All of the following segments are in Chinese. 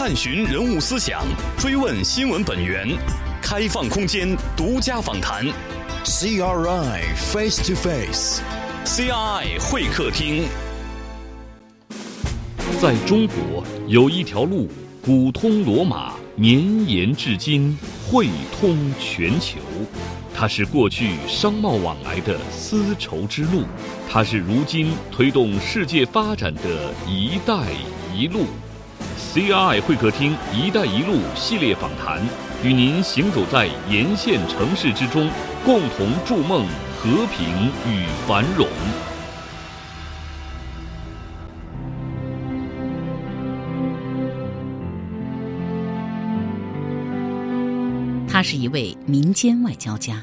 探寻人物思想，追问新闻本源，开放空间，独家访谈。CRI Face to Face，CRI 会客厅。在中国有一条路，古通罗马，绵延至今，汇通全球。它是过去商贸往来的丝绸之路，它是如今推动世界发展的一带一路。CRI 会客厅“一带一路”系列访谈，与您行走在沿线城市之中，共同筑梦和平与繁荣。他是一位民间外交家，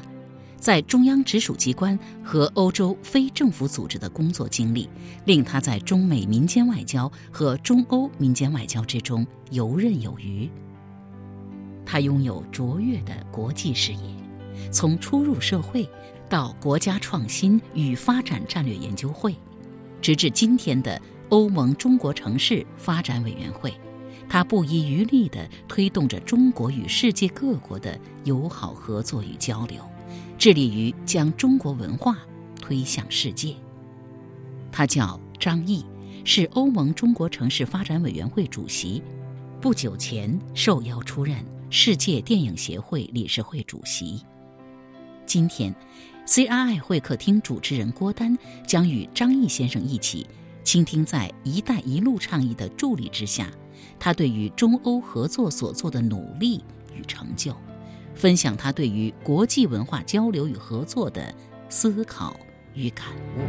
在中央直属机关和欧洲非政府组织的工作经历，令他在中美民间外交和中欧民间外交之中游刃有余。他拥有卓越的国际视野，从初入社会到国家创新与发展战略研究会，直至今天的欧盟中国城市发展委员会。他不遗余力地推动着中国与世界各国的友好合作与交流，致力于将中国文化推向世界。他叫张毅，是欧盟中国城市发展委员会主席，不久前受邀出任世界电影协会理事会主席。今天，CRI 会客厅主持人郭丹将与张毅先生一起，倾听在“一带一路”倡议的助力之下。他对于中欧合作所做的努力与成就，分享他对于国际文化交流与合作的思考与感悟。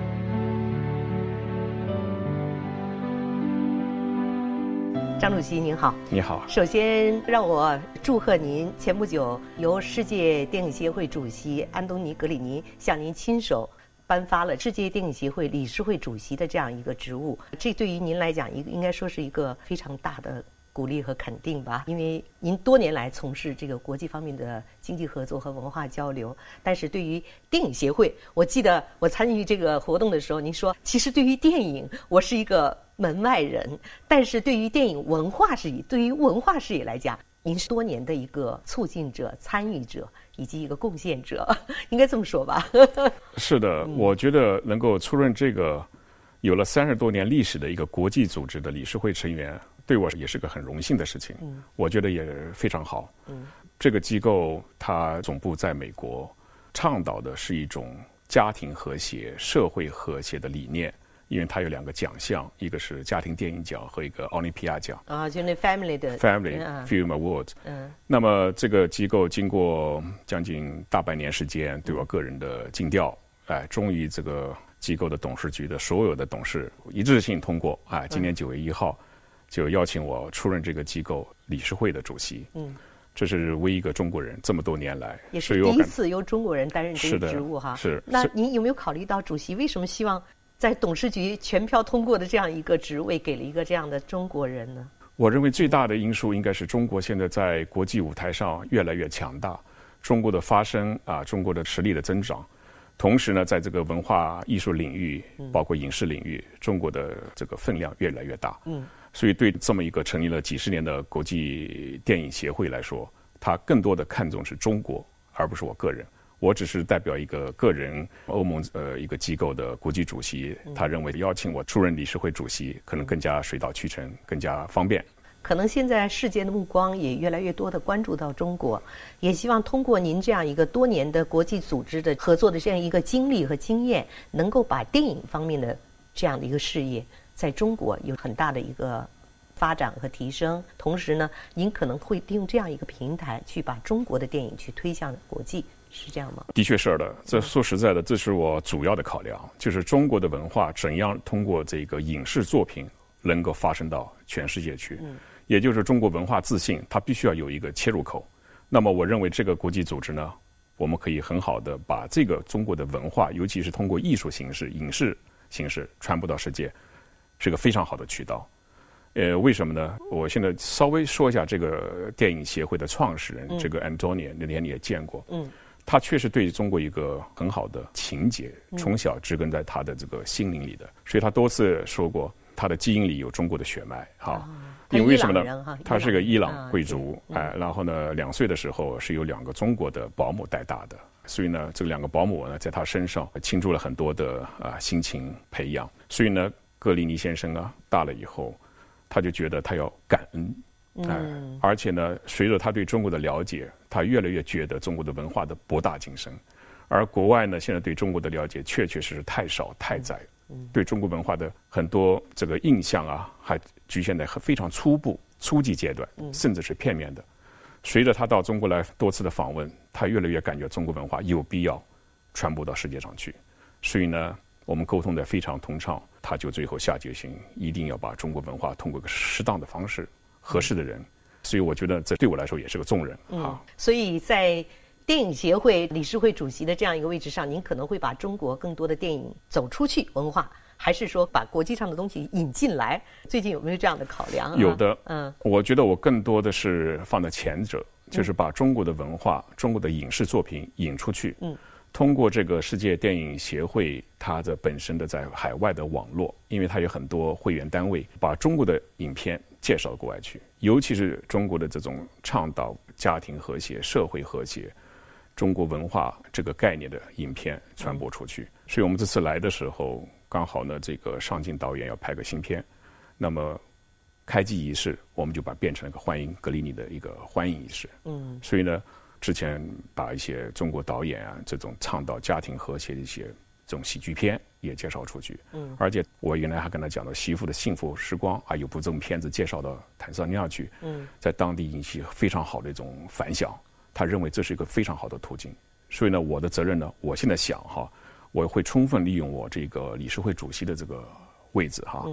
张主席您好，你好。首先让我祝贺您，前不久由世界电影协会主席安东尼·格里尼向您亲手。颁发了世界电影协会理事会主席的这样一个职务，这对于您来讲，一个应该说是一个非常大的鼓励和肯定吧。因为您多年来从事这个国际方面的经济合作和文化交流，但是对于电影协会，我记得我参与这个活动的时候，您说其实对于电影我是一个门外人，但是对于电影文化事业，对于文化事业来讲。您是多年的一个促进者、参与者以及一个贡献者，应该这么说吧？是的，我觉得能够出任这个有了三十多年历史的一个国际组织的理事会成员，对我也是个很荣幸的事情。我觉得也非常好。这个机构它总部在美国，倡导的是一种家庭和谐、社会和谐的理念。因为它有两个奖项，一个是家庭电影奖和一个奥林匹亚奖。啊，就那 family 的 family film award。嗯。那么这个机构经过将近大半年时间对我个人的尽调，哎，终于这个机构的董事局的所有的董事一致性通过，啊，今年九月一号就邀请我出任这个机构理事会的主席。嗯。这是唯一一个中国人这么多年来也是第一次由中国人担任这个职务哈。是。那您有没有考虑到主席为什么希望？在董事局全票通过的这样一个职位，给了一个这样的中国人呢？我认为最大的因素应该是中国现在在国际舞台上越来越强大，中国的发声啊，中国的实力的增长，同时呢，在这个文化艺术领域，包括影视领域，中国的这个分量越来越大。嗯，所以对这么一个成立了几十年的国际电影协会来说，他更多的看重是中国，而不是我个人。我只是代表一个个人，欧盟呃一个机构的国际主席，他认为邀请我出任理事会主席，可能更加水到渠成，更加方便。可能现在世界的目光也越来越多的关注到中国，也希望通过您这样一个多年的国际组织的合作的这样一个经历和经验，能够把电影方面的这样的一个事业在中国有很大的一个发展和提升。同时呢，您可能会利用这样一个平台去把中国的电影去推向国际。是这样吗？的确是的，这说实在的，这是我主要的考量，就是中国的文化怎样通过这个影视作品能够发生到全世界去。嗯，也就是中国文化自信，它必须要有一个切入口。那么，我认为这个国际组织呢，我们可以很好的把这个中国的文化，尤其是通过艺术形式、影视形式传播到世界，是个非常好的渠道。呃，为什么呢？我现在稍微说一下这个电影协会的创始人，这个 Antonia，那天你也见过。嗯。他确实对中国一个很好的情节，从小植根在他的这个心灵里的，所以他多次说过，他的基因里有中国的血脉，哈。因为为什么呢？他是个伊朗贵族，哎，然后呢，两岁的时候是由两个中国的保姆带大的，所以呢，这两个保姆呢，在他身上倾注了很多的啊心情培养。所以呢，格里尼先生啊，大了以后，他就觉得他要感恩，哎，而且呢，随着他对中国的了解，他越来越觉得中国的文化的博大精深，而国外呢，现在对中国的了解确确实实太少太窄。对中国文化的很多这个印象啊，还局限在非常初步、初级阶段，甚至是片面的。随着他到中国来多次的访问，他越来越感觉中国文化有必要传播到世界上去。所以呢，我们沟通的非常通畅，他就最后下决心，一定要把中国文化通过个适当的方式、合适的人。所以我觉得这对我来说也是个重任啊。所以在。电影协会理事会主席的这样一个位置上，您可能会把中国更多的电影走出去文化，还是说把国际上的东西引进来？最近有没有这样的考量？有的，嗯，我觉得我更多的是放在前者，就是把中国的文化、中国的影视作品引出去。嗯，通过这个世界电影协会它的本身的在海外的网络，因为它有很多会员单位，把中国的影片介绍到国外去，尤其是中国的这种倡导家庭和谐、社会和谐。中国文化这个概念的影片传播出去，所以我们这次来的时候，刚好呢，这个上镜导演要拍个新片，那么开机仪式我们就把变成了一个欢迎格里尼的一个欢迎仪式。嗯，所以呢，之前把一些中国导演啊这种倡导家庭和谐的一些这种喜剧片也介绍出去。嗯，而且我原来还跟他讲到媳妇的幸福时光啊，有部这种片子介绍到坦桑尼亚去。嗯，在当地引起非常好的一种反响。他认为这是一个非常好的途径，所以呢，我的责任呢，我现在想哈，我会充分利用我这个理事会主席的这个位置哈，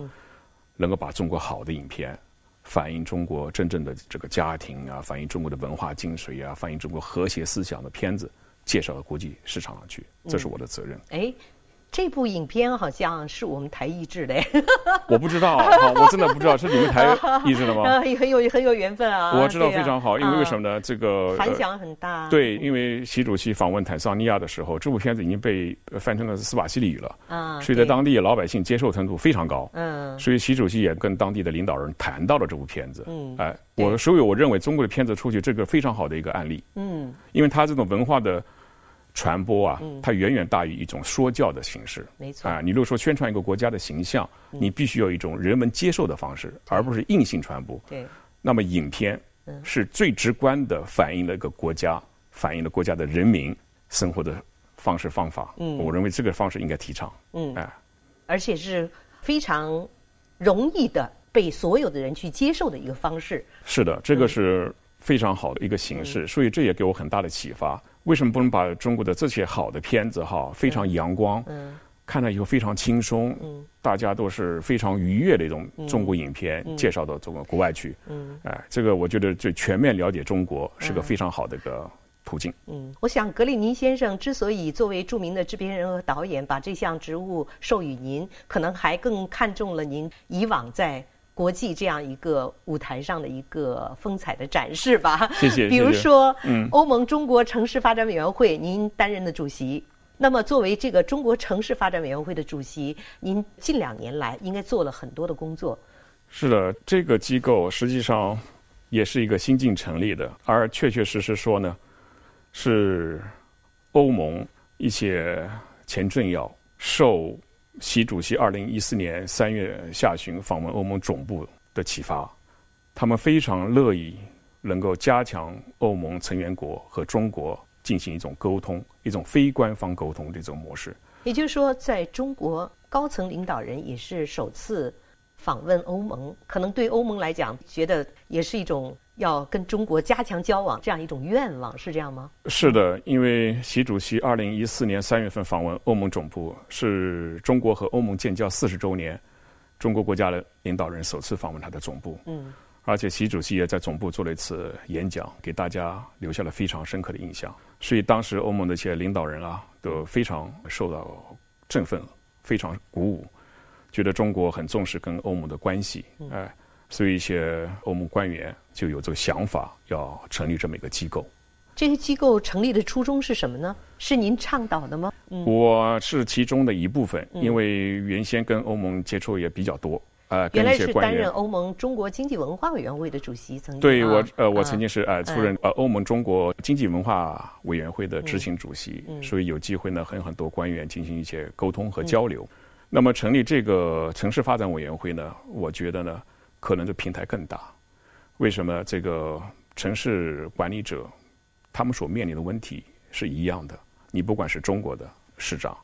能够把中国好的影片，反映中国真正的这个家庭啊，反映中国的文化精髓啊，反映中国和谐思想的片子，介绍到国际市场上去，这是我的责任。哎。这部影片好像是我们台译制的，我不知道，啊 我真的不知道是你们台 译制的吗？很有很有缘分啊！我知道非常好，因为为什么呢？这个反响很大。对，因为习主席访问坦桑尼亚的时候，这部片子已经被翻成了斯瓦西里语了，啊，所以在当地老百姓接受程度非常高。嗯，所以习主席也跟当地的领导人谈到了这部片子。嗯，哎，我所以我认为中国的片子出去，这个非常好的一个案例。嗯，因为他这种文化的。传播啊，它远远大于一种说教的形式。没错啊，你如果说宣传一个国家的形象，你必须要一种人们接受的方式，而不是硬性传播。对，那么影片是最直观的反映了一个国家，反映了国家的人民生活的方式方法。嗯，我认为这个方式应该提倡。嗯，哎，而且是非常容易的被所有的人去接受的一个方式。是的，这个是非常好的一个形式，所以这也给我很大的启发。为什么不能把中国的这些好的片子哈，非常阳光，看了以后非常轻松，大家都是非常愉悦的一种中国影片，介绍到中国国外去？哎，这个我觉得最全面了解中国是个非常好的一个途径。嗯，我想格里尼先生之所以作为著名的制片人和导演，把这项职务授予您，可能还更看重了您以往在。国际这样一个舞台上的一个风采的展示吧。谢谢。比如说，嗯，欧盟中国城市发展委员会，您担任的主席。那么，作为这个中国城市发展委员会的主席，您近两年来应该做了很多的工作。是的，这个机构实际上也是一个新近成立的，而确确实实说呢，是欧盟一些前政要受。习主席二零一四年三月下旬访问欧盟总部的启发，他们非常乐意能够加强欧盟成员国和中国进行一种沟通，一种非官方沟通这种模式。也就是说，在中国高层领导人也是首次访问欧盟，可能对欧盟来讲，觉得也是一种。要跟中国加强交往，这样一种愿望是这样吗？是的，因为习主席二零一四年三月份访问欧盟总部，是中国和欧盟建交四十周年，中国国家的领导人首次访问他的总部。嗯，而且习主席也在总部做了一次演讲，给大家留下了非常深刻的印象。所以当时欧盟的一些领导人啊，都非常受到振奋，非常鼓舞，觉得中国很重视跟欧盟的关系。哎。所以一些欧盟官员就有这个想法，要成立这么一个机构。这些机构成立的初衷是什么呢？是您倡导的吗？我是其中的一部分，因为原先跟欧盟接触也比较多，呃，原来是担任欧盟中国经济文化委员会的主席，曾经对我呃，我曾经是呃出任呃欧盟中国经济文化委员会的执行主席，所以有机会呢和很多官员进行一些沟通和交流。那么成立这个城市发展委员会呢，我觉得呢，可能这平台更大。为什么？这个城市管理者他们所面临的问题是一样的。你不管是中国的市长、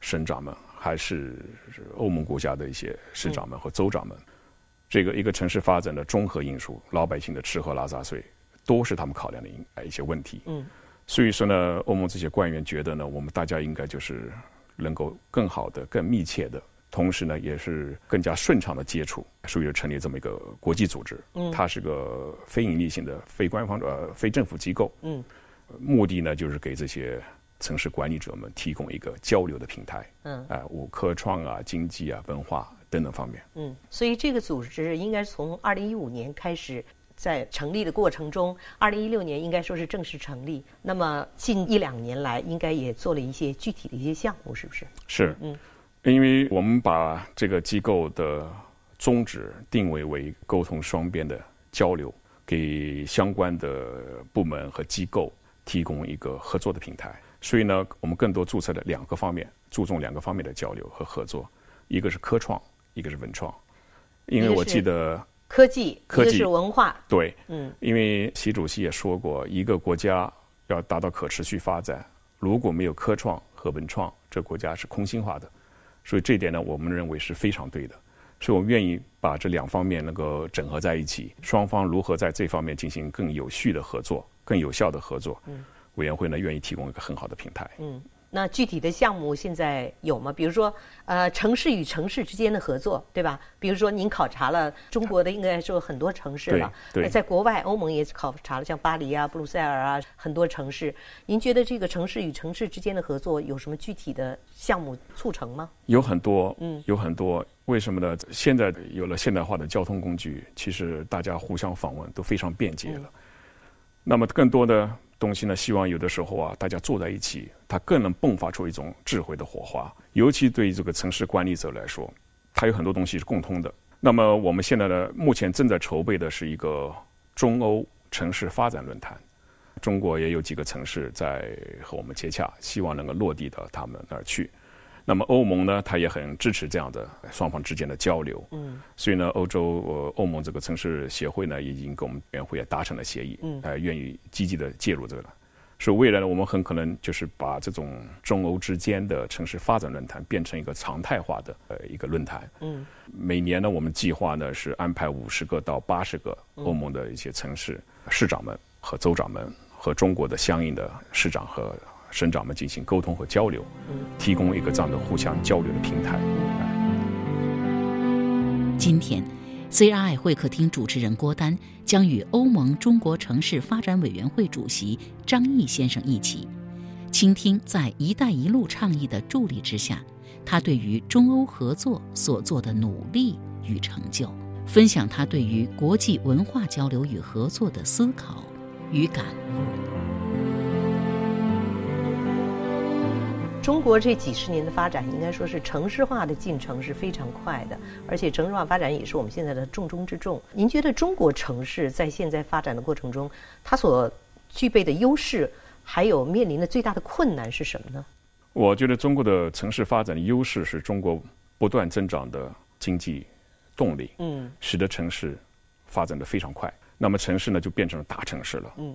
省长们。还是欧盟国家的一些市长们和州长们，这个一个城市发展的综合因素，老百姓的吃喝拉撒睡，都是他们考量的一一些问题。嗯，所以说呢，欧盟这些官员觉得呢，我们大家应该就是能够更好的、更密切的，同时呢，也是更加顺畅的接触，所以就成立这么一个国际组织。嗯，它是个非盈利性的、非官方呃非政府机构。嗯，目的呢，就是给这些。城市管理者们提供一个交流的平台，嗯，啊，五科创啊、经济啊、文化等等方面，嗯，所以这个组织应该从二零一五年开始在成立的过程中，二零一六年应该说是正式成立。那么近一两年来，应该也做了一些具体的一些项目，是不是？是，嗯，因为我们把这个机构的宗旨定位为沟通双边的交流，给相关的部门和机构提供一个合作的平台。所以呢，我们更多注册的两个方面，注重两个方面的交流和合作，一个是科创，一个是文创。因为我记得科技，科技是文化。对，嗯，因为习主席也说过，一个国家要达到可持续发展，如果没有科创和文创，这国家是空心化的。所以这一点呢，我们认为是非常对的。所以我们愿意把这两方面能够整合在一起，双方如何在这方面进行更有序的合作、更有效的合作。嗯。委员会呢，愿意提供一个很好的平台。嗯，那具体的项目现在有吗？比如说，呃，城市与城市之间的合作，对吧？比如说，您考察了中国的应该说很多城市了，对，在国外欧盟也考察了，像巴黎啊、布鲁塞尔啊很多城市。您觉得这个城市与城市之间的合作有什么具体的项目促成吗？有很多，嗯，有很多。为什么呢？现在有了现代化的交通工具，其实大家互相访问都非常便捷了。那么更多的。东西呢？希望有的时候啊，大家坐在一起，它更能迸发出一种智慧的火花。尤其对于这个城市管理者来说，它有很多东西是共通的。那么我们现在呢，目前正在筹备的是一个中欧城市发展论坛。中国也有几个城市在和我们接洽，希望能够落地到他们那儿去。那么欧盟呢，它也很支持这样的双方之间的交流。嗯，所以呢，欧洲呃欧盟这个城市协会呢，已经跟我们委员会也达成了协议，嗯，呃，愿意积极的介入这个了。所以未来呢，我们很可能就是把这种中欧之间的城市发展论坛变成一个常态化的呃一个论坛。嗯，每年呢，我们计划呢是安排五十个到八十个欧盟的一些城市市长们和州长们和中国的相应的市长和。省长们进行沟通和交流，提供一个这样的互相交流的平台。今天，CRI 会客厅主持人郭丹将与欧盟中国城市发展委员会主席张毅先生一起，倾听在“一带一路”倡议的助力之下，他对于中欧合作所做的努力与成就，分享他对于国际文化交流与合作的思考与感悟。中国这几十年的发展，应该说是城市化的进程是非常快的，而且城市化发展也是我们现在的重中之重。您觉得中国城市在现在发展的过程中，它所具备的优势，还有面临的最大的困难是什么呢？我觉得中国的城市发展的优势是中国不断增长的经济动力，嗯，使得城市发展的非常快。那么城市呢，就变成了大城市了，嗯。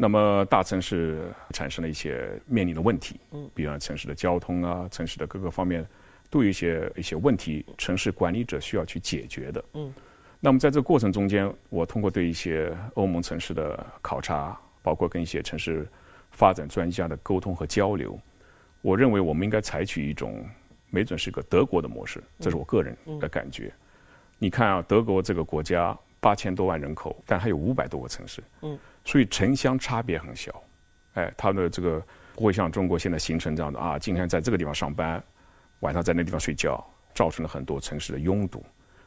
那么大城市产生了一些面临的问题，嗯，比方城市的交通啊，城市的各个方面都有一些一些问题，城市管理者需要去解决的，嗯。那么在这个过程中间，我通过对一些欧盟城市的考察，包括跟一些城市发展专家的沟通和交流，我认为我们应该采取一种没准是个德国的模式，这是我个人的感觉。你看啊，德国这个国家八千多万人口，但还有五百多个城市，嗯。所以城乡差别很小，哎，它的这个不会像中国现在形成这样的啊，今天在这个地方上班，晚上在那地方睡觉，造成了很多城市的拥堵。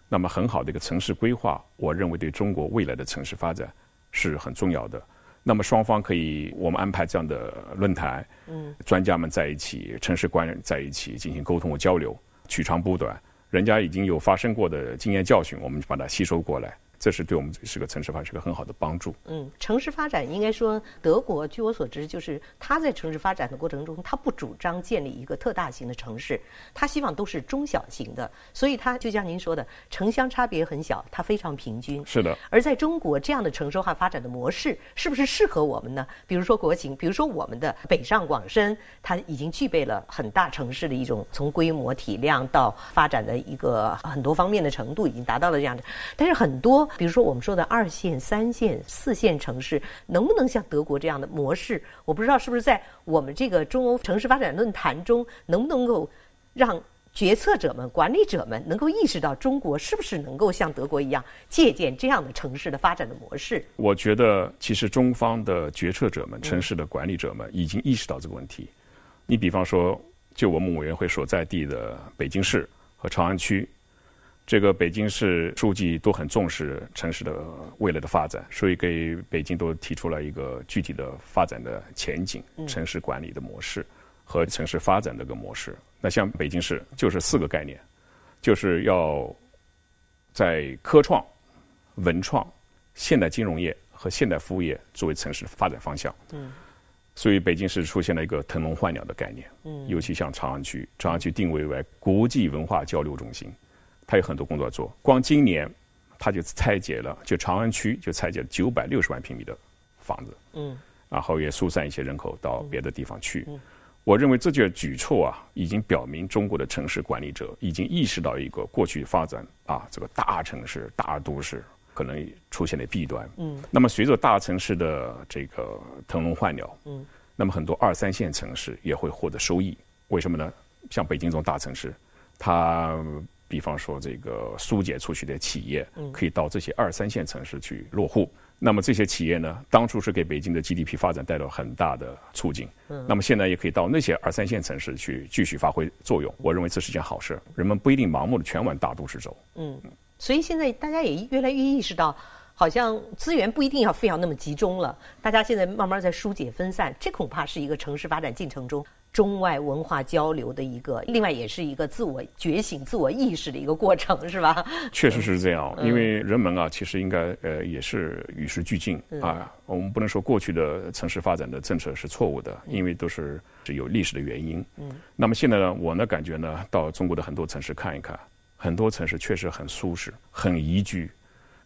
那么很好的一个城市规划，我认为对中国未来的城市发展是很重要的。那么双方可以，我们安排这样的论坛，嗯，专家们在一起，城市官员在一起进行沟通和交流，取长补短，人家已经有发生过的经验教训，我们就把它吸收过来。这是对我们是个城市发展是个很好的帮助。嗯，城市发展应该说，德国据我所知，就是他在城市发展的过程中，他不主张建立一个特大型的城市，他希望都是中小型的。所以，他就像您说的，城乡差别很小，它非常平均。是的。而在中国这样的城市化发展的模式，是不是适合我们呢？比如说国情，比如说我们的北上广深，它已经具备了很大城市的一种从规模体量到发展的一个很多方面的程度，已经达到了这样的。但是很多。比如说，我们说的二线、三线、四线城市，能不能像德国这样的模式？我不知道是不是在我们这个中欧城市发展论坛中，能不能够让决策者们、管理者们能够意识到，中国是不是能够像德国一样借鉴这样的城市的发展的模式？我觉得，其实中方的决策者们、城市的管理者们已经意识到这个问题。你比方说，就我们委员会所在地的北京市和朝阳区。这个北京市书记都很重视城市的未来的发展，所以给北京都提出了一个具体的发展的前景、城市管理的模式和城市发展的个模式。那像北京市就是四个概念，就是要在科创、文创、现代金融业和现代服务业作为城市发展方向。嗯，所以北京市出现了一个腾笼换鸟的概念。嗯，尤其像朝阳区，朝阳区定位为国际文化交流中心。他有很多工作做，光今年他就拆解了，就长安区就拆解了九百六十万平米的房子，嗯，然后也疏散一些人口到别的地方去。我认为这件举措啊，已经表明中国的城市管理者已经意识到一个过去发展啊，这个大城市、大都市可能出现的弊端。嗯，那么随着大城市的这个腾笼换鸟，嗯，那么很多二三线城市也会获得收益。为什么呢？像北京这种大城市，它比方说，这个疏解出去的企业，可以到这些二三线城市去落户。那么这些企业呢，当初是给北京的 GDP 发展带来很大的促进。那么现在也可以到那些二三线城市去继续发挥作用。我认为这是件好事。人们不一定盲目的全往大都市走。嗯，所以现在大家也越来越意识到，好像资源不一定要非要那么集中了。大家现在慢慢在疏解分散，这恐怕是一个城市发展进程中。中外文化交流的一个，另外也是一个自我觉醒、自我意识的一个过程，是吧？确实是这样，因为人们啊，其实应该呃也是与时俱进啊。我们不能说过去的城市发展的政策是错误的，因为都是是有历史的原因。嗯。那么现在呢，我呢感觉呢，到中国的很多城市看一看，很多城市确实很舒适、很宜居。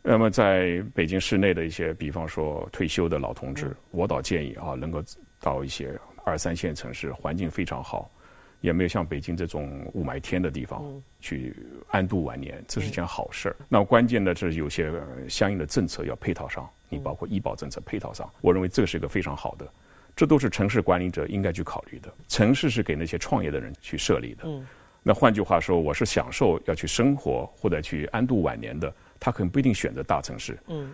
那么在北京市内的一些，比方说退休的老同志，我倒建议啊，能够到一些。二三线城市环境非常好，也没有像北京这种雾霾天的地方去安度晚年，这是件好事儿。那关键的是有些相应的政策要配套上，你包括医保政策配套上，我认为这是一个非常好的，这都是城市管理者应该去考虑的。城市是给那些创业的人去设立的，那换句话说，我是享受要去生活或者去安度晚年的，他可能不一定选择大城市。嗯，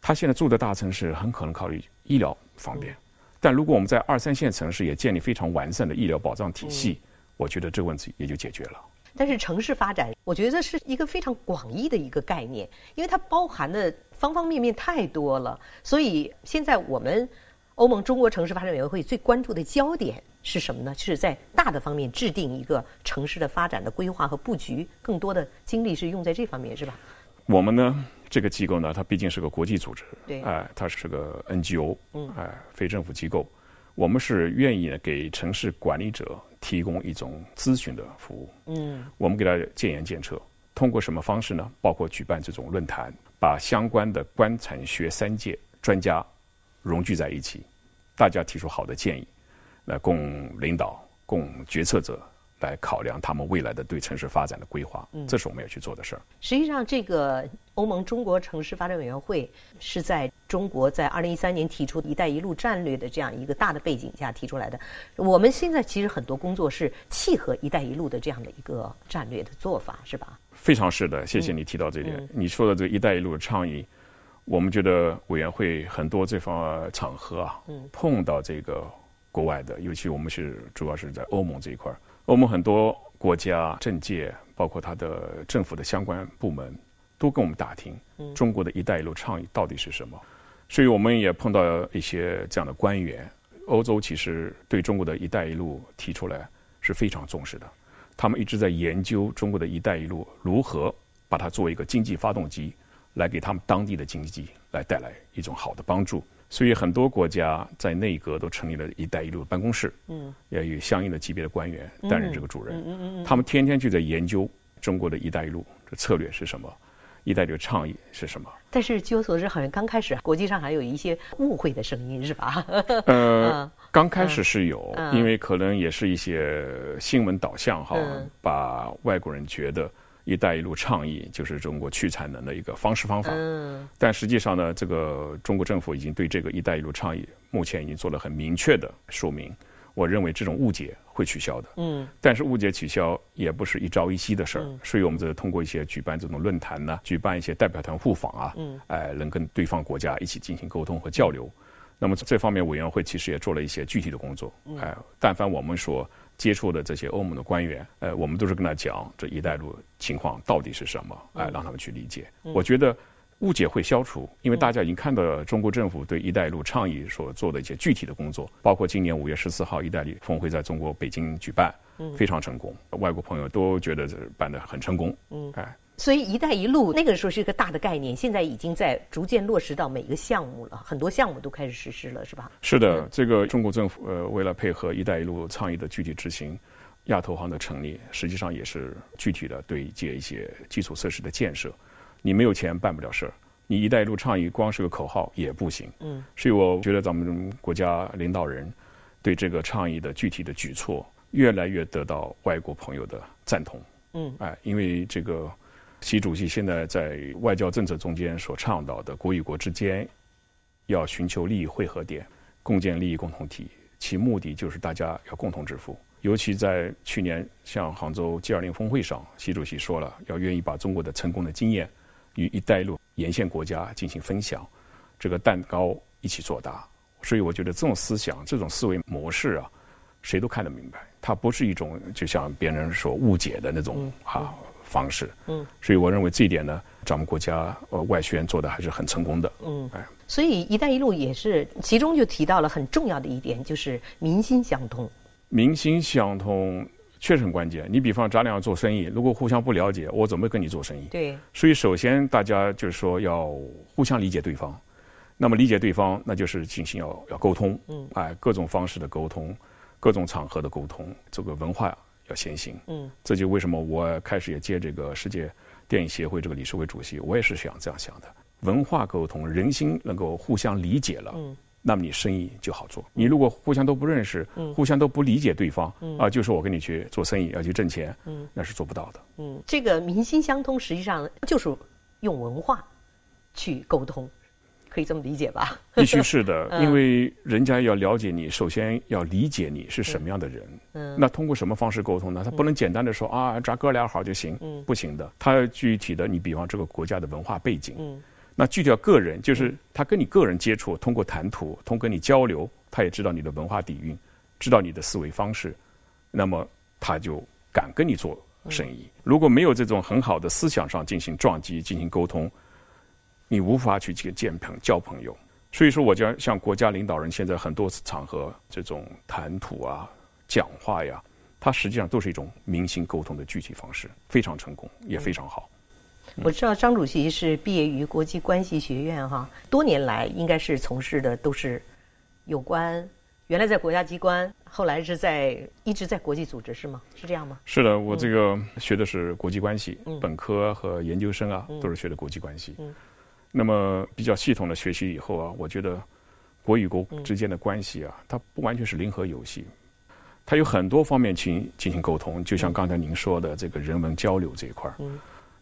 他现在住的大城市很可能考虑医疗方便。但如果我们在二三线城市也建立非常完善的医疗保障体系，我觉得这个问题也就解决了。但是城市发展，我觉得是一个非常广义的一个概念，因为它包含的方方面面太多了。所以现在我们欧盟中国城市发展委员会最关注的焦点是什么呢？是在大的方面制定一个城市的发展的规划和布局，更多的精力是用在这方面，是吧？我们呢？这个机构呢，它毕竟是个国际组织，对，哎，它是个 NGO，嗯，哎，非政府机构。我们是愿意呢给城市管理者提供一种咨询的服务，嗯，我们给他建言建策，通过什么方式呢？包括举办这种论坛，把相关的官产学三界专家融聚在一起，大家提出好的建议，来供领导、供决策者。来考量他们未来的对城市发展的规划，这是我们要去做的事儿。实际上，这个欧盟中国城市发展委员会是在中国在二零一三年提出“一带一路”战略的这样一个大的背景下提出来的。我们现在其实很多工作是契合“一带一路”的这样的一个战略的做法，是吧？非常是的，谢谢你提到这点。你说的这个“一带一路”的倡议，我们觉得委员会很多这方场合啊，碰到这个国外的，尤其我们是主要是在欧盟这一块儿。我们很多国家政界，包括它的政府的相关部门，都跟我们打听中国的一带一路倡议到底是什么。所以我们也碰到一些这样的官员。欧洲其实对中国的一带一路提出来是非常重视的，他们一直在研究中国的一带一路如何把它作为一个经济发动机，来给他们当地的经济来带来一种好的帮助。所以很多国家在内阁都成立了一带一路办公室，嗯，也有相应的级别的官员担任这个主任，嗯嗯嗯，他们天天就在研究中国的一带一路这策略是什么，一带一路倡议是什么。但是据我所知，好像刚开始国际上还有一些误会的声音，是吧？呃，刚开始是有，因为可能也是一些新闻导向哈，把外国人觉得。“一带一路”倡议就是中国去产能的一个方式方法，嗯但实际上呢，这个中国政府已经对这个“一带一路”倡议目前已经做了很明确的说明。我认为这种误解会取消的，嗯，但是误解取消也不是一朝一夕的事儿，所以我们这通过一些举办这种论坛呢，举办一些代表团互访啊，嗯，哎，能跟对方国家一起进行沟通和交流。那么这方面委员会其实也做了一些具体的工作，哎，但凡我们说。接触的这些欧盟的官员，呃，我们都是跟他讲这一带路情况到底是什么，哎，让他们去理解。我觉得误解会消除，因为大家已经看到了中国政府对一带一路倡议所做的一些具体的工作，包括今年五月十四号一带一峰会在中国北京举办，非常成功，外国朋友都觉得这办得很成功，嗯，哎。所以“一带一路”那个时候是一个大的概念，现在已经在逐渐落实到每一个项目了，很多项目都开始实施了，是吧？是的，这个中国政府呃，为了配合“一带一路”倡议的具体执行，亚投行的成立，实际上也是具体的对接一些基础设施的建设。你没有钱办不了事儿，你“一带一路”倡议光是个口号也不行。嗯。所以我觉得咱们国家领导人对这个倡议的具体的举措，越来越得到外国朋友的赞同。嗯。哎，因为这个。习主席现在在外交政策中间所倡导的，国与国之间要寻求利益汇合点，共建利益共同体，其目的就是大家要共同致富。尤其在去年像杭州 G20 峰会上，习主席说了，要愿意把中国的成功的经验与“一带一路”沿线国家进行分享，这个蛋糕一起做大。所以我觉得这种思想、这种思维模式啊，谁都看得明白，它不是一种就像别人说误解的那种啊。方式，嗯，所以我认为这一点呢，咱们国家呃外宣做的还是很成功的，嗯，哎，所以“一带一路”也是其中就提到了很重要的一点，就是民心相通。民心相通确实很关键。你比方咱俩做生意，如果互相不了解，我怎么跟你做生意？对。所以首先大家就是说要互相理解对方，那么理解对方，那就是进行要要沟通，嗯，哎，各种方式的沟通，各种场合的沟通，这个文化。要先行，嗯，这就为什么我开始也接这个世界电影协会这个理事会主席，我也是想这样想的。文化沟通，人心能够互相理解了，嗯，那么你生意就好做。你如果互相都不认识，嗯，互相都不理解对方，嗯，啊，就是我跟你去做生意要去挣钱，嗯，那是做不到的。嗯，这个民心相通，实际上就是用文化去沟通。可以这么理解吧？必须是的，因为人家要了解你，首先要理解你是什么样的人。嗯，那通过什么方式沟通呢？他不能简单的说啊，咱哥俩好就行。嗯，不行的，他具体的，你比方这个国家的文化背景。嗯，那具体到个人，就是他跟你个人接触，通过谈吐，通过跟你交流，他也知道你的文化底蕴，知道你的思维方式，那么他就敢跟你做生意。如果没有这种很好的思想上进行撞击、进行沟通。你无法去去见朋交朋友，所以说，我将像国家领导人现在很多场合这种谈吐啊、讲话呀，它实际上都是一种民心沟通的具体方式，非常成功，也非常好。我知道张主席是毕业于国际关系学院哈，多年来应该是从事的都是有关原来在国家机关，后来是在一直在国际组织是吗？是这样吗？是的，我这个学的是国际关系，本科和研究生啊都是学的国际关系。那么比较系统的学习以后啊，我觉得国与国之间的关系啊，它不完全是零和游戏，它有很多方面去进行沟通。就像刚才您说的这个人文交流这一块儿，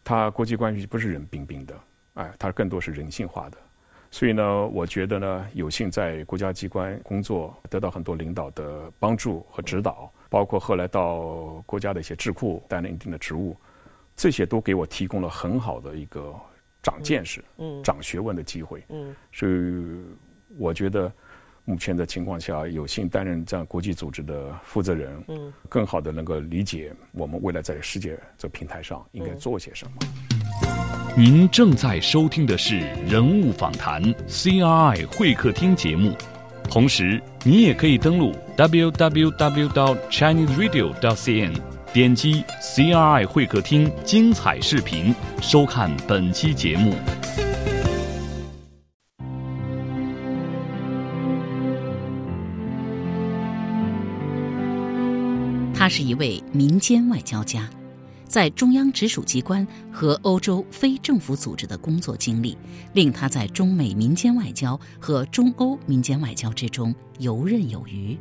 它国际关系不是冷冰冰的，哎，它更多是人性化的。所以呢，我觉得呢，有幸在国家机关工作，得到很多领导的帮助和指导，包括后来到国家的一些智库担任一定的职务，这些都给我提供了很好的一个。长见识、嗯，长学问的机会，嗯，所以我觉得目前的情况下，有幸担任这样国际组织的负责人，嗯，更好的能够理解我们未来在世界这平台上应该做些什么。您正在收听的是人物访谈 CRI 会客厅节目，同时你也可以登录 www. 点击 CRI 会客厅精彩视频，收看本期节目。他是一位民间外交家。在中央直属机关和欧洲非政府组织的工作经历，令他在中美民间外交和中欧民间外交之中游刃有余。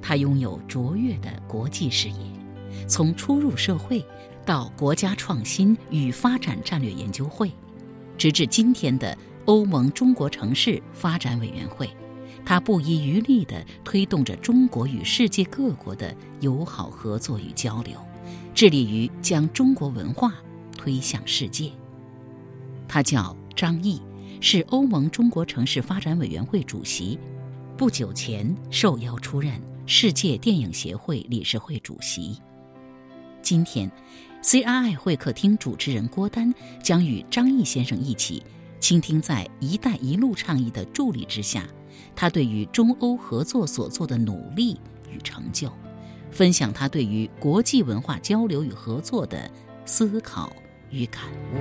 他拥有卓越的国际视野，从初入社会到国家创新与发展战略研究会，直至今天的欧盟中国城市发展委员会，他不遗余力地推动着中国与世界各国的友好合作与交流。致力于将中国文化推向世界。他叫张毅，是欧盟中国城市发展委员会主席。不久前受邀出任世界电影协会理事会主席。今天，CRI 会客厅主持人郭丹将与张毅先生一起，倾听在“一带一路”倡议的助力之下，他对于中欧合作所做的努力与成就。分享他对于国际文化交流与合作的思考与感悟。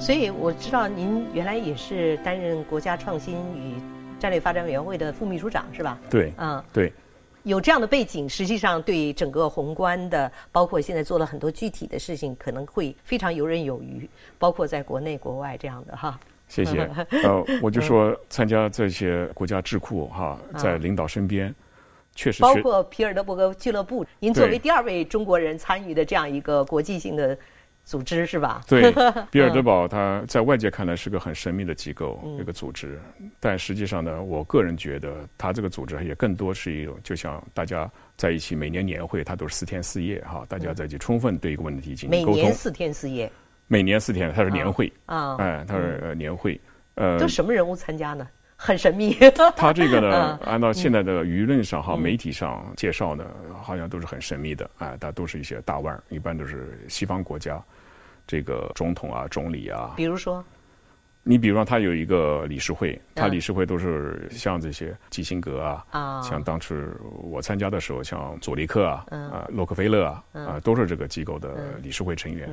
所以我知道您原来也是担任国家创新与战略发展委员会的副秘书长，是吧？对，嗯，对。有这样的背景，实际上对整个宏观的，包括现在做了很多具体的事情，可能会非常游刃有余，包括在国内国外这样的哈。谢谢。呃，我就说参加这些国家智库哈，在领导身边，确实包括皮尔德伯格俱乐部。您作为第二位中国人参与的这样一个国际性的组织是吧？对，比尔德堡他在外界看来是个很神秘的机构，一个组织，但实际上呢，我个人觉得他这个组织也更多是一种，就像大家在一起每年年会，它都是四天四夜哈，大家在一起充分对一个问题进行沟通。每年四天四夜。每年四天，它是年会啊，哎，它是年会，呃，都什么人物参加呢？很神秘。他这个呢，按照现在的舆论上哈，媒体上介绍呢，好像都是很神秘的，哎，大都是一些大腕儿，一般都是西方国家，这个总统啊、总理啊。比如说，你比如说，他有一个理事会，他理事会都是像这些基辛格啊，啊，像当时我参加的时候，像佐利克啊，啊，洛克菲勒啊，啊，都是这个机构的理事会成员。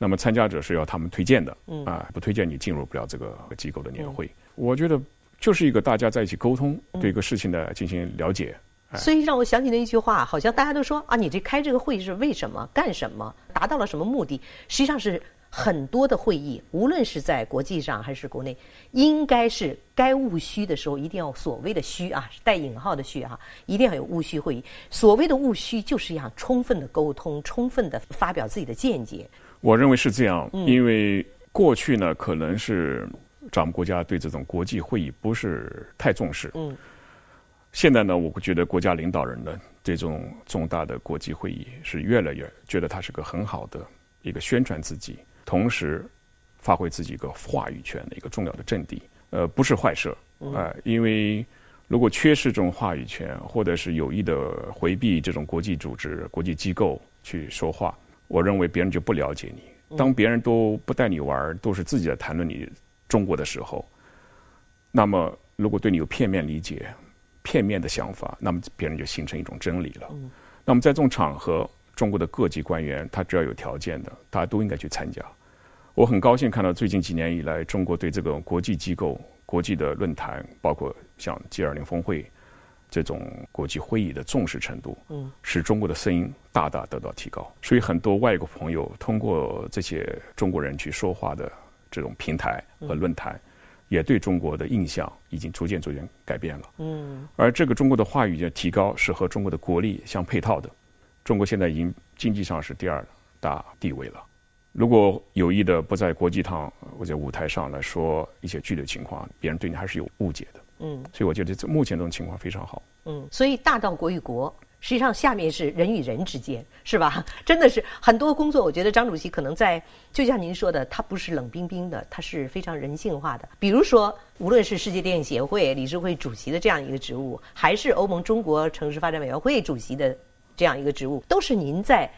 那么参加者是要他们推荐的，啊，不推荐你进入不了这个机构的年会。我觉得就是一个大家在一起沟通，对一个事情的进行了解。所以让我想起了一句话，好像大家都说啊，你这开这个会议是为什么？干什么？达到了什么目的？实际上是很多的会议，无论是在国际上还是国内，应该是该务虚的时候，一定要所谓的虚啊，带引号的虚啊，一定要有务虚会议。所谓的务虚，就是要充分的沟通，充分的发表自己的见解。我认为是这样，因为过去呢，可能是咱们国家对这种国际会议不是太重视。嗯，现在呢，我会觉得国家领导人呢，这种重大的国际会议是越来越觉得它是个很好的一个宣传自己，同时发挥自己一个话语权的一个重要的阵地。呃，不是坏事啊，因为如果缺失这种话语权，或者是有意的回避这种国际组织、国际机构去说话。我认为别人就不了解你。当别人都不带你玩，都是自己在谈论你中国的时候，那么如果对你有片面理解、片面的想法，那么别人就形成一种真理了。那么在这种场合，中国的各级官员他只要有条件的，大家都应该去参加。我很高兴看到最近几年以来，中国对这个国际机构、国际的论坛，包括像 G20 峰会。这种国际会议的重视程度，嗯，使中国的声音大大得到提高。所以很多外国朋友通过这些中国人去说话的这种平台和论坛，也对中国的印象已经逐渐逐渐改变了。嗯，而这个中国的话语的提高是和中国的国力相配套的。中国现在已经经济上是第二大地位了。如果有意的不在国际上或者舞台上来说一些具体情况，别人对你还是有误解的。嗯，所以我觉得这目前这种情况非常好。嗯，所以大到国与国，实际上下面是人与人之间，是吧？真的是很多工作，我觉得张主席可能在，就像您说的，他不是冷冰冰的，他是非常人性化的。比如说，无论是世界电影协会理事会主席的这样一个职务，还是欧盟中国城市发展委员会主席的这样一个职务，都是您在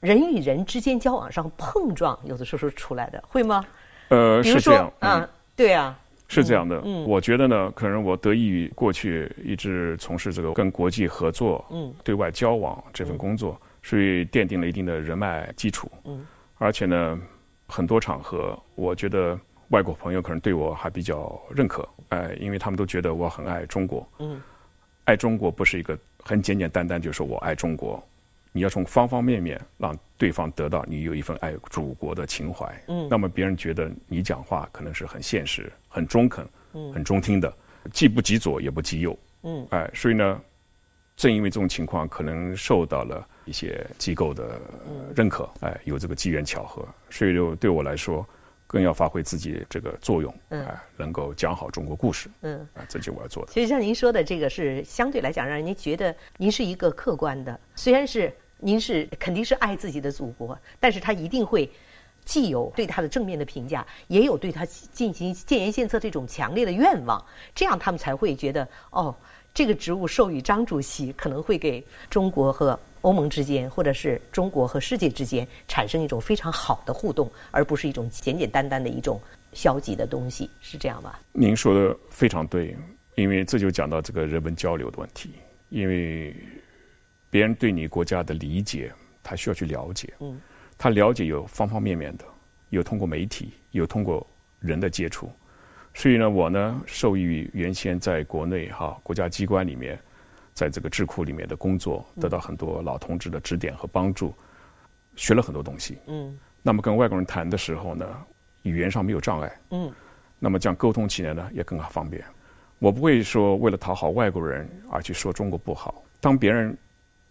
人与人之间交往上碰撞，有的时候出来的，会吗？呃，是这样，嗯，对啊。是这样的。嗯，我觉得呢，可能我得益于过去一直从事这个跟国际合作、嗯，对外交往这份工作，所以奠定了一定的人脉基础。嗯，而且呢，很多场合，我觉得外国朋友可能对我还比较认可。哎，因为他们都觉得我很爱中国。嗯，爱中国不是一个很简简单单就说我爱中国。你要从方方面面让对方得到你有一份爱祖国的情怀，嗯，那么别人觉得你讲话可能是很现实、很中肯、嗯，很中听的，既不极左也不极右，嗯，哎，所以呢，正因为这种情况，可能受到了一些机构的认可，哎，有这个机缘巧合，所以就对我来说，更要发挥自己这个作用，哎，能够讲好中国故事，嗯，啊，这就我要做的。其实像您说的这个，是相对来讲让人家觉得您是一个客观的，虽然是。您是肯定是爱自己的祖国，但是他一定会既有对他的正面的评价，也有对他进行建言献策这种强烈的愿望，这样他们才会觉得哦，这个职务授予张主席，可能会给中国和欧盟之间，或者是中国和世界之间产生一种非常好的互动，而不是一种简简单单的一种消极的东西，是这样吧？您说的非常对，因为这就讲到这个人文交流的问题，因为。别人对你国家的理解，他需要去了解。嗯，他了解有方方面面的，有通过媒体，有通过人的接触。所以呢，我呢受益于原先在国内哈国家机关里面，在这个智库里面的工作，得到很多老同志的指点和帮助，学了很多东西。嗯，那么跟外国人谈的时候呢，语言上没有障碍。嗯，那么这样沟通起来呢也更加方便。我不会说为了讨好外国人而去说中国不好。当别人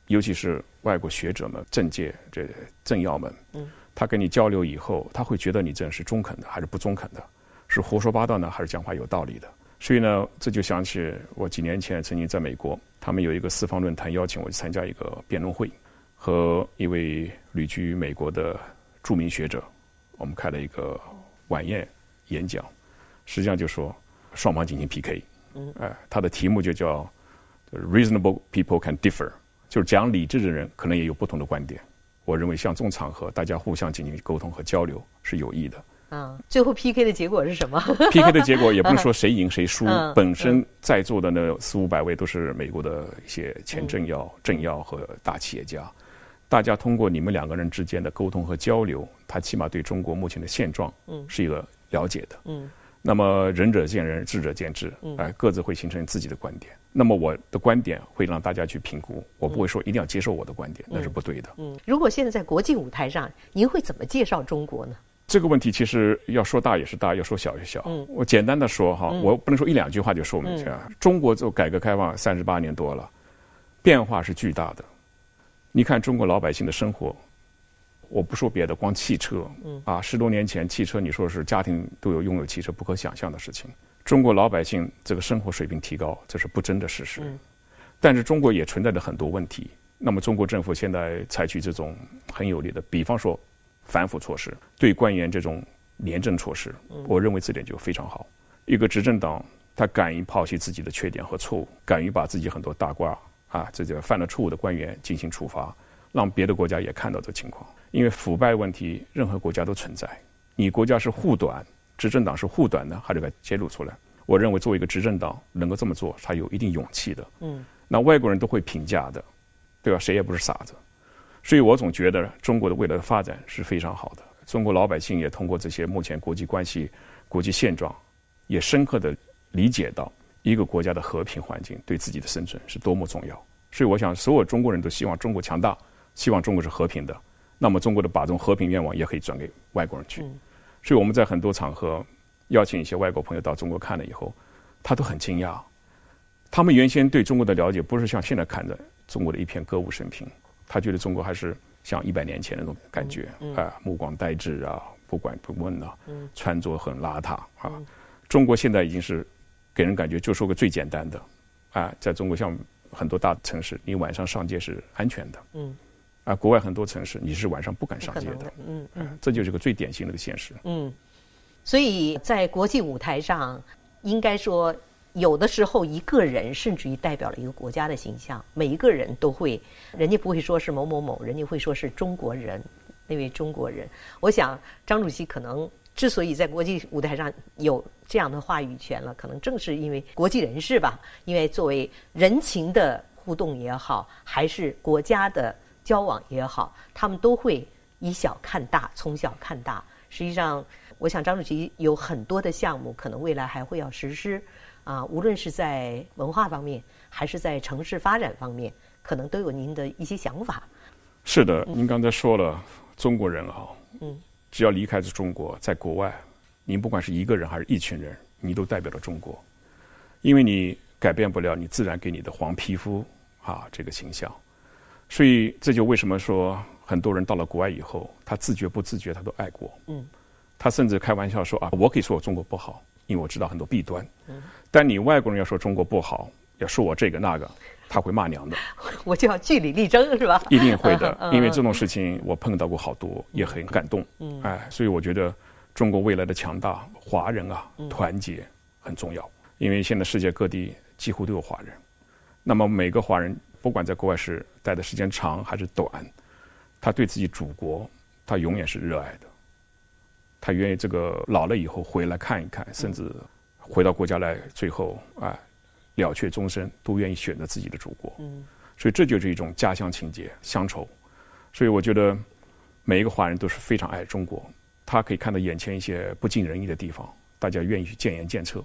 尤其是外国学者们、政界这政要们，嗯，他跟你交流以后，他会觉得你这是中肯的还是不中肯的，是胡说八道呢还是讲话有道理的？所以呢，这就想起我几年前曾经在美国，他们有一个四方论坛邀请我去参加一个辩论会，和一位旅居美国的著名学者，我们开了一个晚宴演讲，实际上就说双方进行 PK，嗯，哎，他的题目就叫 “Reasonable people can differ”。就是讲理智的人可能也有不同的观点，我认为像这种场合，大家互相进行沟通和交流是有益的。嗯，最后 PK 的结果是什么？PK 的结果也不是说谁赢谁输，本身在座的那四五百位都是美国的一些前政要、政要和大企业家，大家通过你们两个人之间的沟通和交流，他起码对中国目前的现状是一个了解的。嗯。那么仁者见仁，智者见智，哎，各自会形成自己的观点。那么我的观点会让大家去评估，我不会说一定要接受我的观点，那是不对的。嗯，如果现在在国际舞台上，您会怎么介绍中国呢？这个问题其实要说大也是大，要说小也小。嗯，我简单的说哈，我不能说一两句话就说明去啊。中国做改革开放三十八年多了，变化是巨大的。你看中国老百姓的生活。我不说别的，光汽车，啊，十多年前汽车，你说是家庭都有拥有汽车，不可想象的事情。中国老百姓这个生活水平提高，这是不争的事实。但是中国也存在着很多问题。那么中国政府现在采取这种很有力的，比方说反腐措施，对官员这种廉政措施，我认为这点就非常好。一个执政党，他敢于抛弃自己的缺点和错误，敢于把自己很多大瓜啊，这个犯了错误的官员进行处罚，让别的国家也看到这情况。因为腐败问题，任何国家都存在。你国家是护短，执政党是护短的，还得给揭露出来。我认为作为一个执政党，能够这么做，他有一定勇气的。嗯，那外国人都会评价的，对吧？谁也不是傻子。所以我总觉得中国的未来的发展是非常好的。中国老百姓也通过这些目前国际关系、国际现状，也深刻的理解到一个国家的和平环境对自己的生存是多么重要。所以我想，所有中国人都希望中国强大，希望中国是和平的。那么中国的把这种和平愿望也可以转给外国人去，所以我们在很多场合邀请一些外国朋友到中国看了以后，他都很惊讶。他们原先对中国的了解不是像现在看的中国的一片歌舞升平，他觉得中国还是像一百年前那种感觉啊，目光呆滞啊，不管不问啊，穿着很邋遢啊。中国现在已经是给人感觉就说个最简单的啊，在中国像很多大城市，你晚上上街是安全的。啊，国外很多城市你是晚上不敢上街的，嗯嗯，这就是个最典型的个现实。嗯，所以在国际舞台上，应该说有的时候一个人甚至于代表了一个国家的形象，每一个人都会，人家不会说是某某某，人家会说是中国人，那位中国人。我想张主席可能之所以在国际舞台上有这样的话语权了，可能正是因为国际人士吧，因为作为人情的互动也好，还是国家的交往也好，他们都会以小看大，从小看大。实际上，我想张主席有很多的项目，可能未来还会要实施，啊，无论是在文化方面，还是在城市发展方面，可能都有您的一些想法。是的，您刚才说了，中国人啊，嗯。只要离开了中国，在国外，您不管是一个人还是一群人，你都代表了中国，因为你改变不了你自然给你的黄皮肤啊这个形象，所以这就为什么说很多人到了国外以后，他自觉不自觉他都爱国，嗯，他甚至开玩笑说啊，我可以说我中国不好，因为我知道很多弊端，嗯，但你外国人要说中国不好，要说我这个那个。他会骂娘的，我就要据理力争，是吧？一定会的，因为这种事情我碰到过好多，也很感动。嗯，哎，所以我觉得中国未来的强大，华人啊团结很重要。因为现在世界各地几乎都有华人，那么每个华人不管在国外是待的时间长还是短，他对自己祖国他永远是热爱的，他愿意这个老了以后回来看一看，甚至回到国家来，最后啊。了却终身，都愿意选择自己的祖国。嗯，所以这就是一种家乡情结、乡愁。所以我觉得每一个华人都是非常爱中国。他可以看到眼前一些不尽人意的地方，大家愿意去建言建策，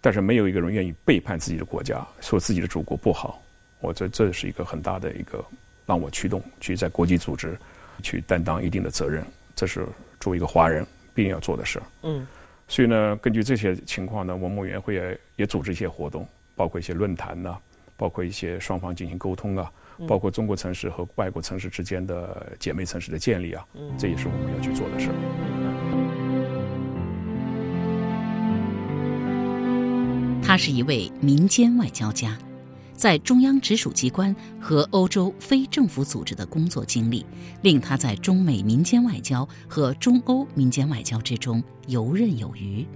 但是没有一个人愿意背叛自己的国家，说自己的祖国不好。我这这是一个很大的一个让我驱动去在国际组织去担当一定的责任。这是作为一个华人必定要做的事儿。嗯，所以呢，根据这些情况呢，文物委员会也也组织一些活动。包括一些论坛呐，包括一些双方进行沟通啊，包括中国城市和外国城市之间的姐妹城市的建立啊，这也是我们要去做的事儿。他是一位民间外交家，在中央直属机关和欧洲非政府组织的工作经历，令他在中美民间外交和中欧民间外交之中游刃有余。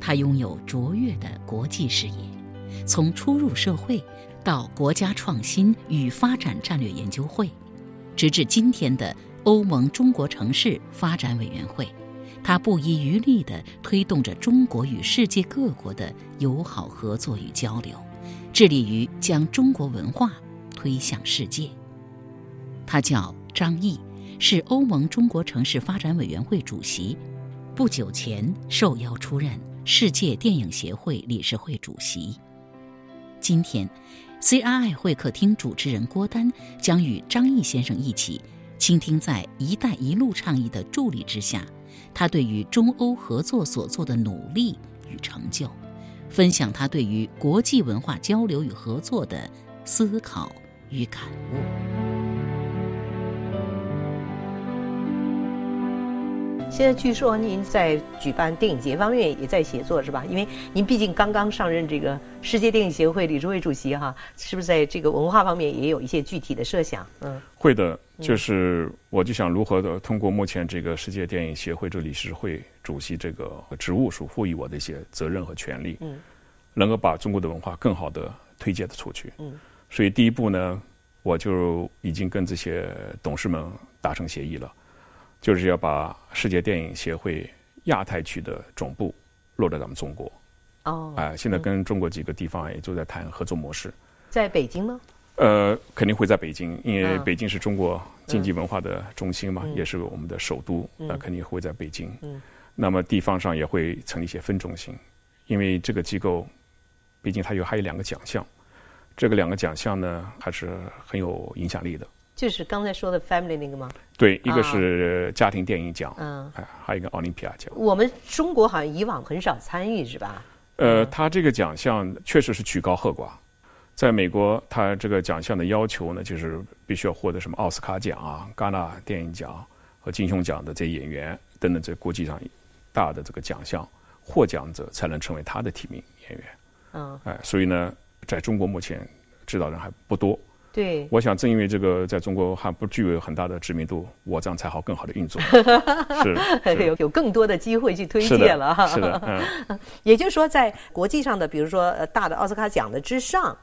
他拥有卓越的国际视野，从初入社会到国家创新与发展战略研究会，直至今天的欧盟中国城市发展委员会，他不遗余力地推动着中国与世界各国的友好合作与交流，致力于将中国文化推向世界。他叫张毅，是欧盟中国城市发展委员会主席，不久前受邀出任。世界电影协会理事会主席。今天，CRI 会客厅主持人郭丹将与张毅先生一起倾听，在“一带一路”倡议的助力之下，他对于中欧合作所做的努力与成就，分享他对于国际文化交流与合作的思考与感悟。现在据说您在举办电影节方面也在写作是吧？因为您毕竟刚刚上任这个世界电影协会理事会主席哈，是不是在这个文化方面也有一些具体的设想？嗯，会的，就是我就想如何的通过目前这个世界电影协会这理事会主席这个职务所赋予我的一些责任和权利，嗯，能够把中国的文化更好的推介的出去。嗯，所以第一步呢，我就已经跟这些董事们达成协议了。就是要把世界电影协会亚太区的总部落在咱们中国。哦。哎，现在跟中国几个地方也都在谈合作模式。在北京吗？呃，肯定会在北京，因为北京是中国经济文化的中心嘛，也是我们的首都，那肯定会在北京。嗯。那么地方上也会成立一些分中心，因为这个机构，毕竟它有还有两个奖项，这个两个奖项呢还是很有影响力的。就是刚才说的 family 那个吗？对，一个是家庭电影奖，嗯，哎，还有一个奥林匹亚奖。我们中国好像以往很少参与，是吧？呃，他这个奖项确实是曲高和寡。在美国，他这个奖项的要求呢，就是必须要获得什么奥斯卡奖啊、戛纳电影奖和金熊奖的这些演员等等这国际上大的这个奖项获奖者才能成为他的提名演员。嗯，哎，所以呢，在中国目前知道人还不多。对，我想正因为这个在中国还不具有很大的知名度，我这样才好更好的运作，是有有更多的机会去推荐了哈。是的，嗯，也就是说，在国际上的，比如说大的奥斯卡奖的之上，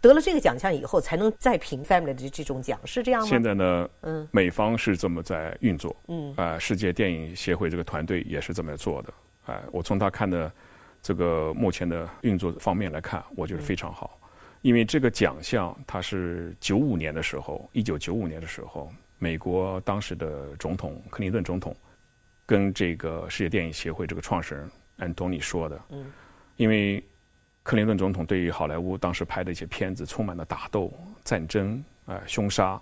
得了这个奖项以后，才能再评 Family 的这种奖，是这样吗？现在呢，嗯，美方是这么在运作，嗯，啊，世界电影协会这个团队也是这么做的，哎，我从他看的这个目前的运作方面来看，我觉得非常好，因为这个奖项它是九五年的时候，一九九五年的时候，美国当时的总统克林顿总统跟这个世界电影协会这个创始人安东尼说的，嗯，因为。克林顿总统对于好莱坞当时拍的一些片子充满了打斗、战争、啊凶杀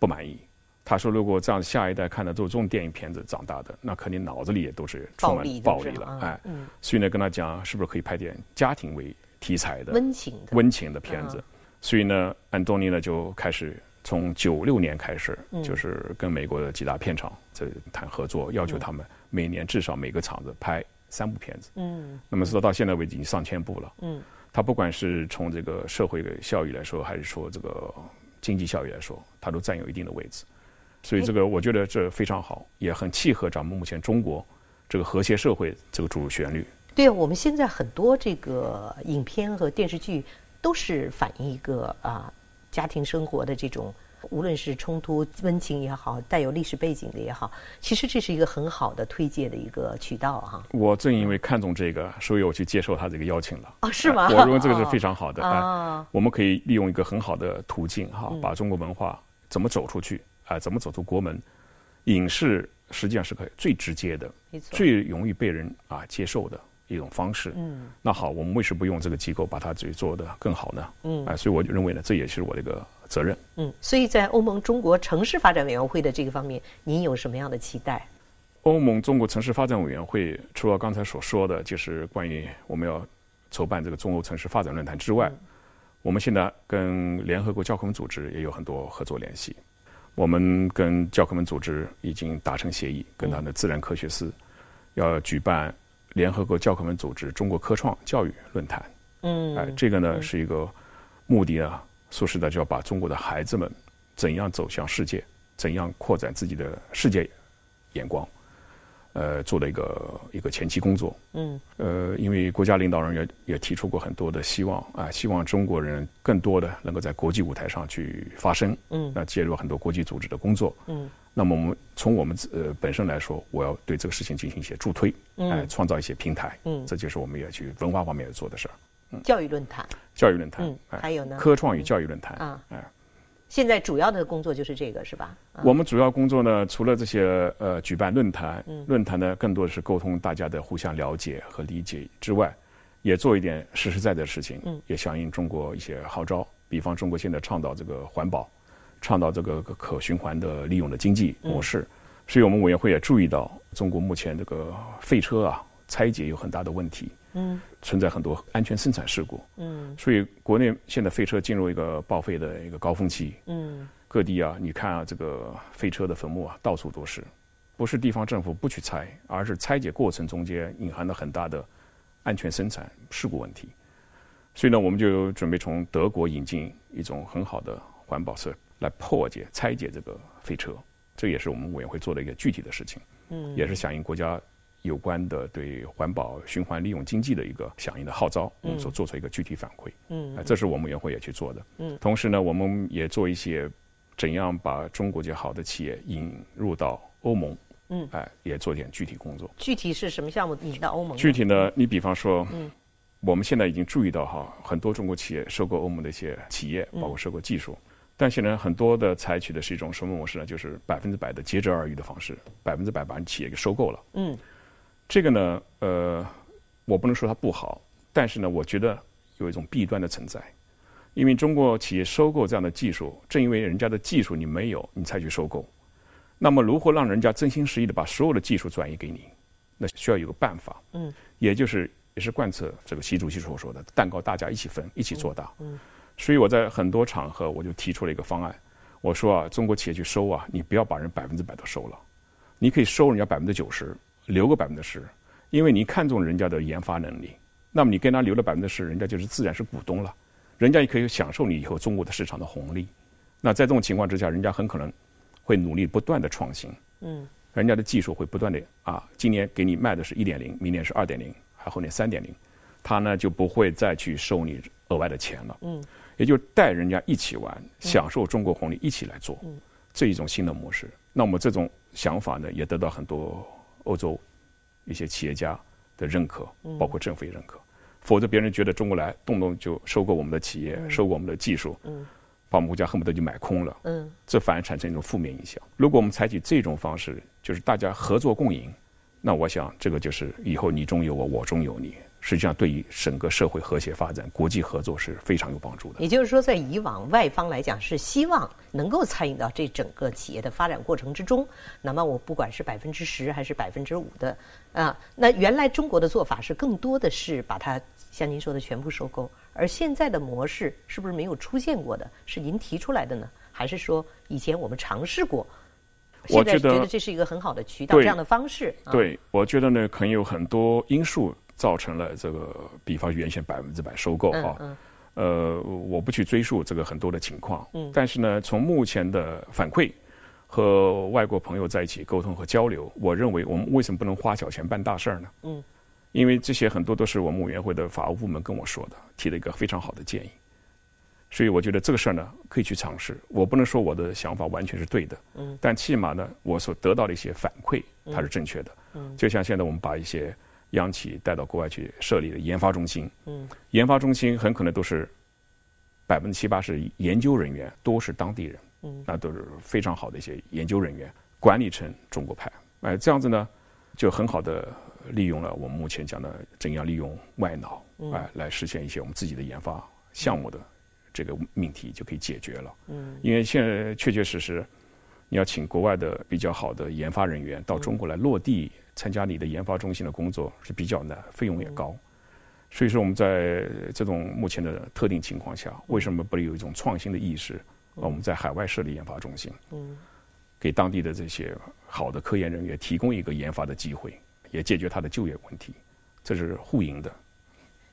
不满意。他说：“如果这样下一代看的都是这种电影片子长大的，那肯定脑子里也都是充满暴力了。”哎，所以呢，跟他讲是不是可以拍点家庭为题材的温情的。温情的片子？所以呢，安东尼呢就开始从九六年开始，就是跟美国的几大片厂在谈合作，要求他们每年至少每个厂子拍。三部片子，嗯，那么说到现在为止已经上千部了，嗯，他不管是从这个社会的效益来说，还是说这个经济效益来说，他都占有一定的位置，所以这个我觉得这非常好，也很契合咱们目前中国这个和谐社会这个主旋律。对啊，我们现在很多这个影片和电视剧都是反映一个啊家庭生活的这种。无论是冲突、温情也好，带有历史背景的也好，其实这是一个很好的推介的一个渠道哈。我正因为看中这个，所以我去接受他这个邀请了。啊，是吗？我认为这个是非常好的啊。我们可以利用一个很好的途径哈，把中国文化怎么走出去啊，怎么走出国门。影视实际上是可以最直接的、最容易被人啊接受的一种方式。嗯。那好，我们为什么不用这个机构把它自己做得更好呢？嗯。啊，所以我就认为呢，这也是我的一个。责任。嗯，所以在欧盟中国城市发展委员会的这个方面，您有什么样的期待？欧盟中国城市发展委员会除了刚才所说的就是关于我们要筹办这个中欧城市发展论坛之外，我们现在跟联合国教科文组织也有很多合作联系。我们跟教科文组织已经达成协议，跟他的自然科学司要举办联合国教科文组织中国科创教育论坛。嗯，哎，这个呢是一个目的啊。说实在，就要把中国的孩子们怎样走向世界，怎样扩展自己的世界眼光，呃，做了一个一个前期工作。嗯。呃，因为国家领导人也也提出过很多的希望啊，希望中国人更多的能够在国际舞台上去发声。嗯。那介入很多国际组织的工作。嗯。那么我们从我们呃本身来说，我要对这个事情进行一些助推，哎，创造一些平台。嗯。这就是我们要去文化方面要做的事儿。嗯教育论坛，教育论坛，嗯，还有呢，科创与教育论坛啊，哎，现在主要的工作就是这个，是吧？我们主要工作呢，除了这些呃举办论坛，论坛呢更多的是沟通大家的互相了解和理解之外，也做一点实实在在的事情，嗯，也响应中国一些号召，比方中国现在倡导这个环保，倡导这个可循环的利用的经济模式，所以我们委员会也注意到中国目前这个废车啊拆解有很大的问题。嗯，存在很多安全生产事故。嗯，所以国内现在废车进入一个报废的一个高峰期。嗯，各地啊，你看啊，这个废车的坟墓啊，到处都是，不是地方政府不去拆，而是拆解过程中间隐含了很大的安全生产事故问题。所以呢，我们就准备从德国引进一种很好的环保车来破解拆解这个废车，这也是我们委员会做的一个具体的事情。嗯，也是响应国家。有关的对环保循环利用经济的一个响应的号召，我们所做出一个具体反馈。嗯，这是我们委员会也去做的。嗯，同时呢，我们也做一些怎样把中国这好的企业引入到欧盟。嗯，哎，也做点具体工作。具体是什么项目引到欧盟？具体呢，你比方说，嗯，我们现在已经注意到哈，很多中国企业收购欧盟的一些企业，包括收购技术，但现在很多的采取的是一种什么模式呢？就是百分之百的竭泽而渔的方式，百分之百把企业给收购了。嗯。这个呢，呃，我不能说它不好，但是呢，我觉得有一种弊端的存在，因为中国企业收购这样的技术，正因为人家的技术你没有，你才去收购。那么，如何让人家真心实意的把所有的技术转移给你？那需要有个办法，嗯，也就是也是贯彻这个习主席所说的“蛋糕大家一起分，一起做大”。嗯，所以我在很多场合我就提出了一个方案，我说啊，中国企业去收啊，你不要把人百分之百都收了，你可以收人家百分之九十。留个百分之十，因为你看中人家的研发能力，那么你跟他留了百分之十，人家就是自然是股东了，人家也可以享受你以后中国的市场的红利。那在这种情况之下，人家很可能会努力不断的创新，嗯，人家的技术会不断的啊，今年给你卖的是一点零，明年是二点零，还后年三点零，他呢就不会再去收你额外的钱了，嗯，也就带人家一起玩，享受中国红利，一起来做，这一种新的模式。那么这种想法呢，也得到很多欧洲一些企业家的认可，包括政府也认可。否则别人觉得中国来动不动就收购我们的企业，收购我们的技术，把我们国家恨不得就买空了。这反而产生一种负面影响。如果我们采取这种方式，就是大家合作共赢，那我想这个就是以后你中有我，我中有你。实际上，对于整个社会和谐发展、国际合作是非常有帮助的。也就是说，在以往外方来讲是希望能够参与到这整个企业的发展过程之中。那么，我不管是百分之十还是百分之五的啊，那原来中国的做法是更多的是把它像您说的全部收购，而现在的模式是不是没有出现过的？是您提出来的呢，还是说以前我们尝试过？我觉得这是一个很好的渠道，这样的方式。对，我觉得呢，可能有很多因素。造成了这个，比方原先百分之百收购啊，呃，我不去追溯这个很多的情况，但是呢，从目前的反馈和外国朋友在一起沟通和交流，我认为我们为什么不能花小钱办大事儿呢？嗯，因为这些很多都是我们委员会的法务部门跟我说的，提了一个非常好的建议，所以我觉得这个事儿呢可以去尝试。我不能说我的想法完全是对的，嗯，但起码呢，我所得到的一些反馈它是正确的，嗯，就像现在我们把一些。央企带到国外去设立的研发中心，嗯，研发中心很可能都是百分之七八十研究人员多是当地人，嗯，那都是非常好的一些研究人员，管理成中国派，哎，这样子呢，就很好的利用了我们目前讲的怎样利用外脑，哎，来实现一些我们自己的研发项目的这个命题就可以解决了，嗯，因为现在确确实实，你要请国外的比较好的研发人员到中国来落地。参加你的研发中心的工作是比较难，费用也高，所以说我们在这种目前的特定情况下，为什么不能有一种创新的意识？我们在海外设立研发中心，嗯给当地的这些好的科研人员提供一个研发的机会，也解决他的就业问题，这是互赢的。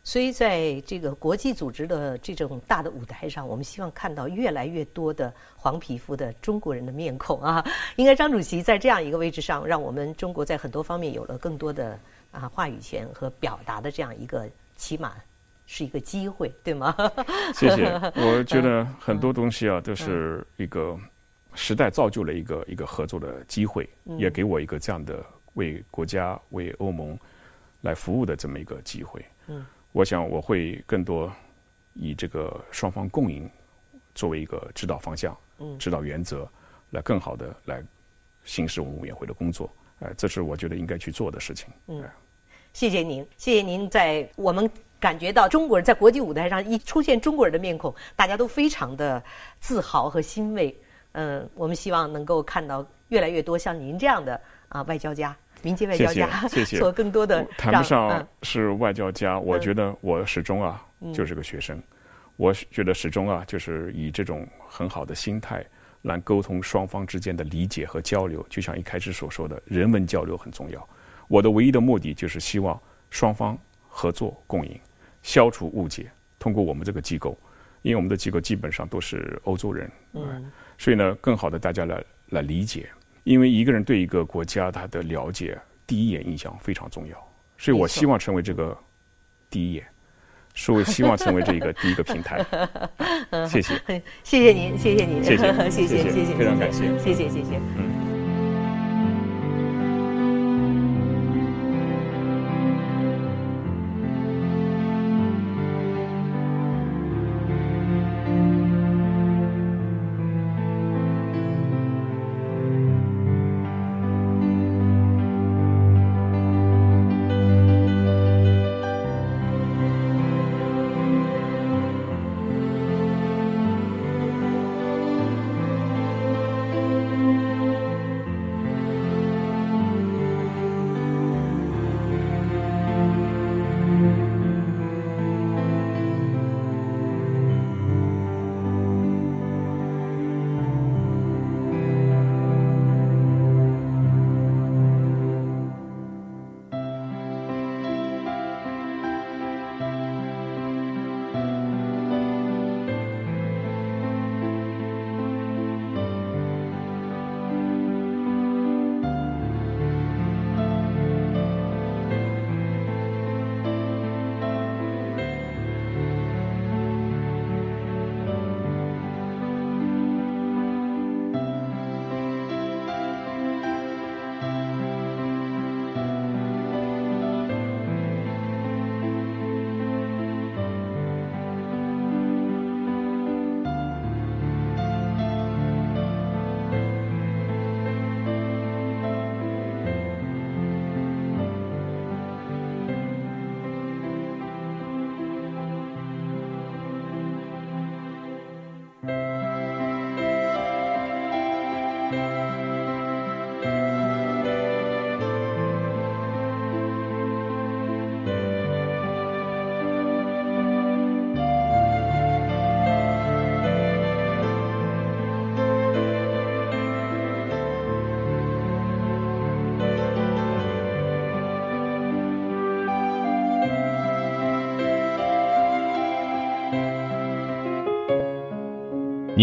所以，在这个国际组织的这种大的舞台上，我们希望看到越来越多的黄皮肤的中国人的面孔啊！应该张主席在这样一个位置上，让我们中国在很多方面有了更多的啊话语权和表达的这样一个，起码是一个机会，对吗？谢谢。我觉得很多东西啊，都是一个时代造就了一个一个合作的机会，也给我一个这样的为国家、为欧盟来服务的这么一个机会。嗯。我想我会更多以这个双方共赢作为一个指导方向、指导原则，来更好的来行使我们委员会的工作。呃，这是我觉得应该去做的事情。嗯，谢谢您，谢谢您在我们感觉到中国人在国际舞台上一出现中国人的面孔，大家都非常的自豪和欣慰。嗯，我们希望能够看到越来越多像您这样的啊外交家。民间 外交家，谢谢，做更多的谈不上是外交家，我觉得我始终啊就是个学生，我觉得始终啊就是以这种很好的心态来沟通双方之间的理解和交流，就像一开始所说的人文交流很重要。我的唯一的目的就是希望双方合作共赢，消除误解。通过我们这个机构，因为我们的机构基本上都是欧洲人，嗯，所以呢，更好的大家来来理解。因为一个人对一个国家他的了解，第一眼印象非常重要，所以我希望成为这个第一眼，是我希望成为这个第一个平台。谢谢，谢谢您，谢谢您，谢谢，谢谢，谢谢，非常感谢，谢谢，谢谢，嗯。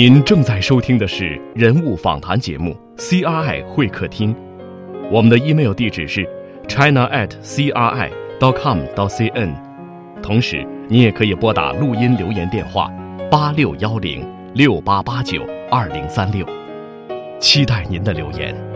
您正在收听的是人物访谈节目《CRI 会客厅》，我们的 email 地址是 china at cri dot com dot cn，同时你也可以拨打录音留言电话八六幺零六八八九二零三六，期待您的留言。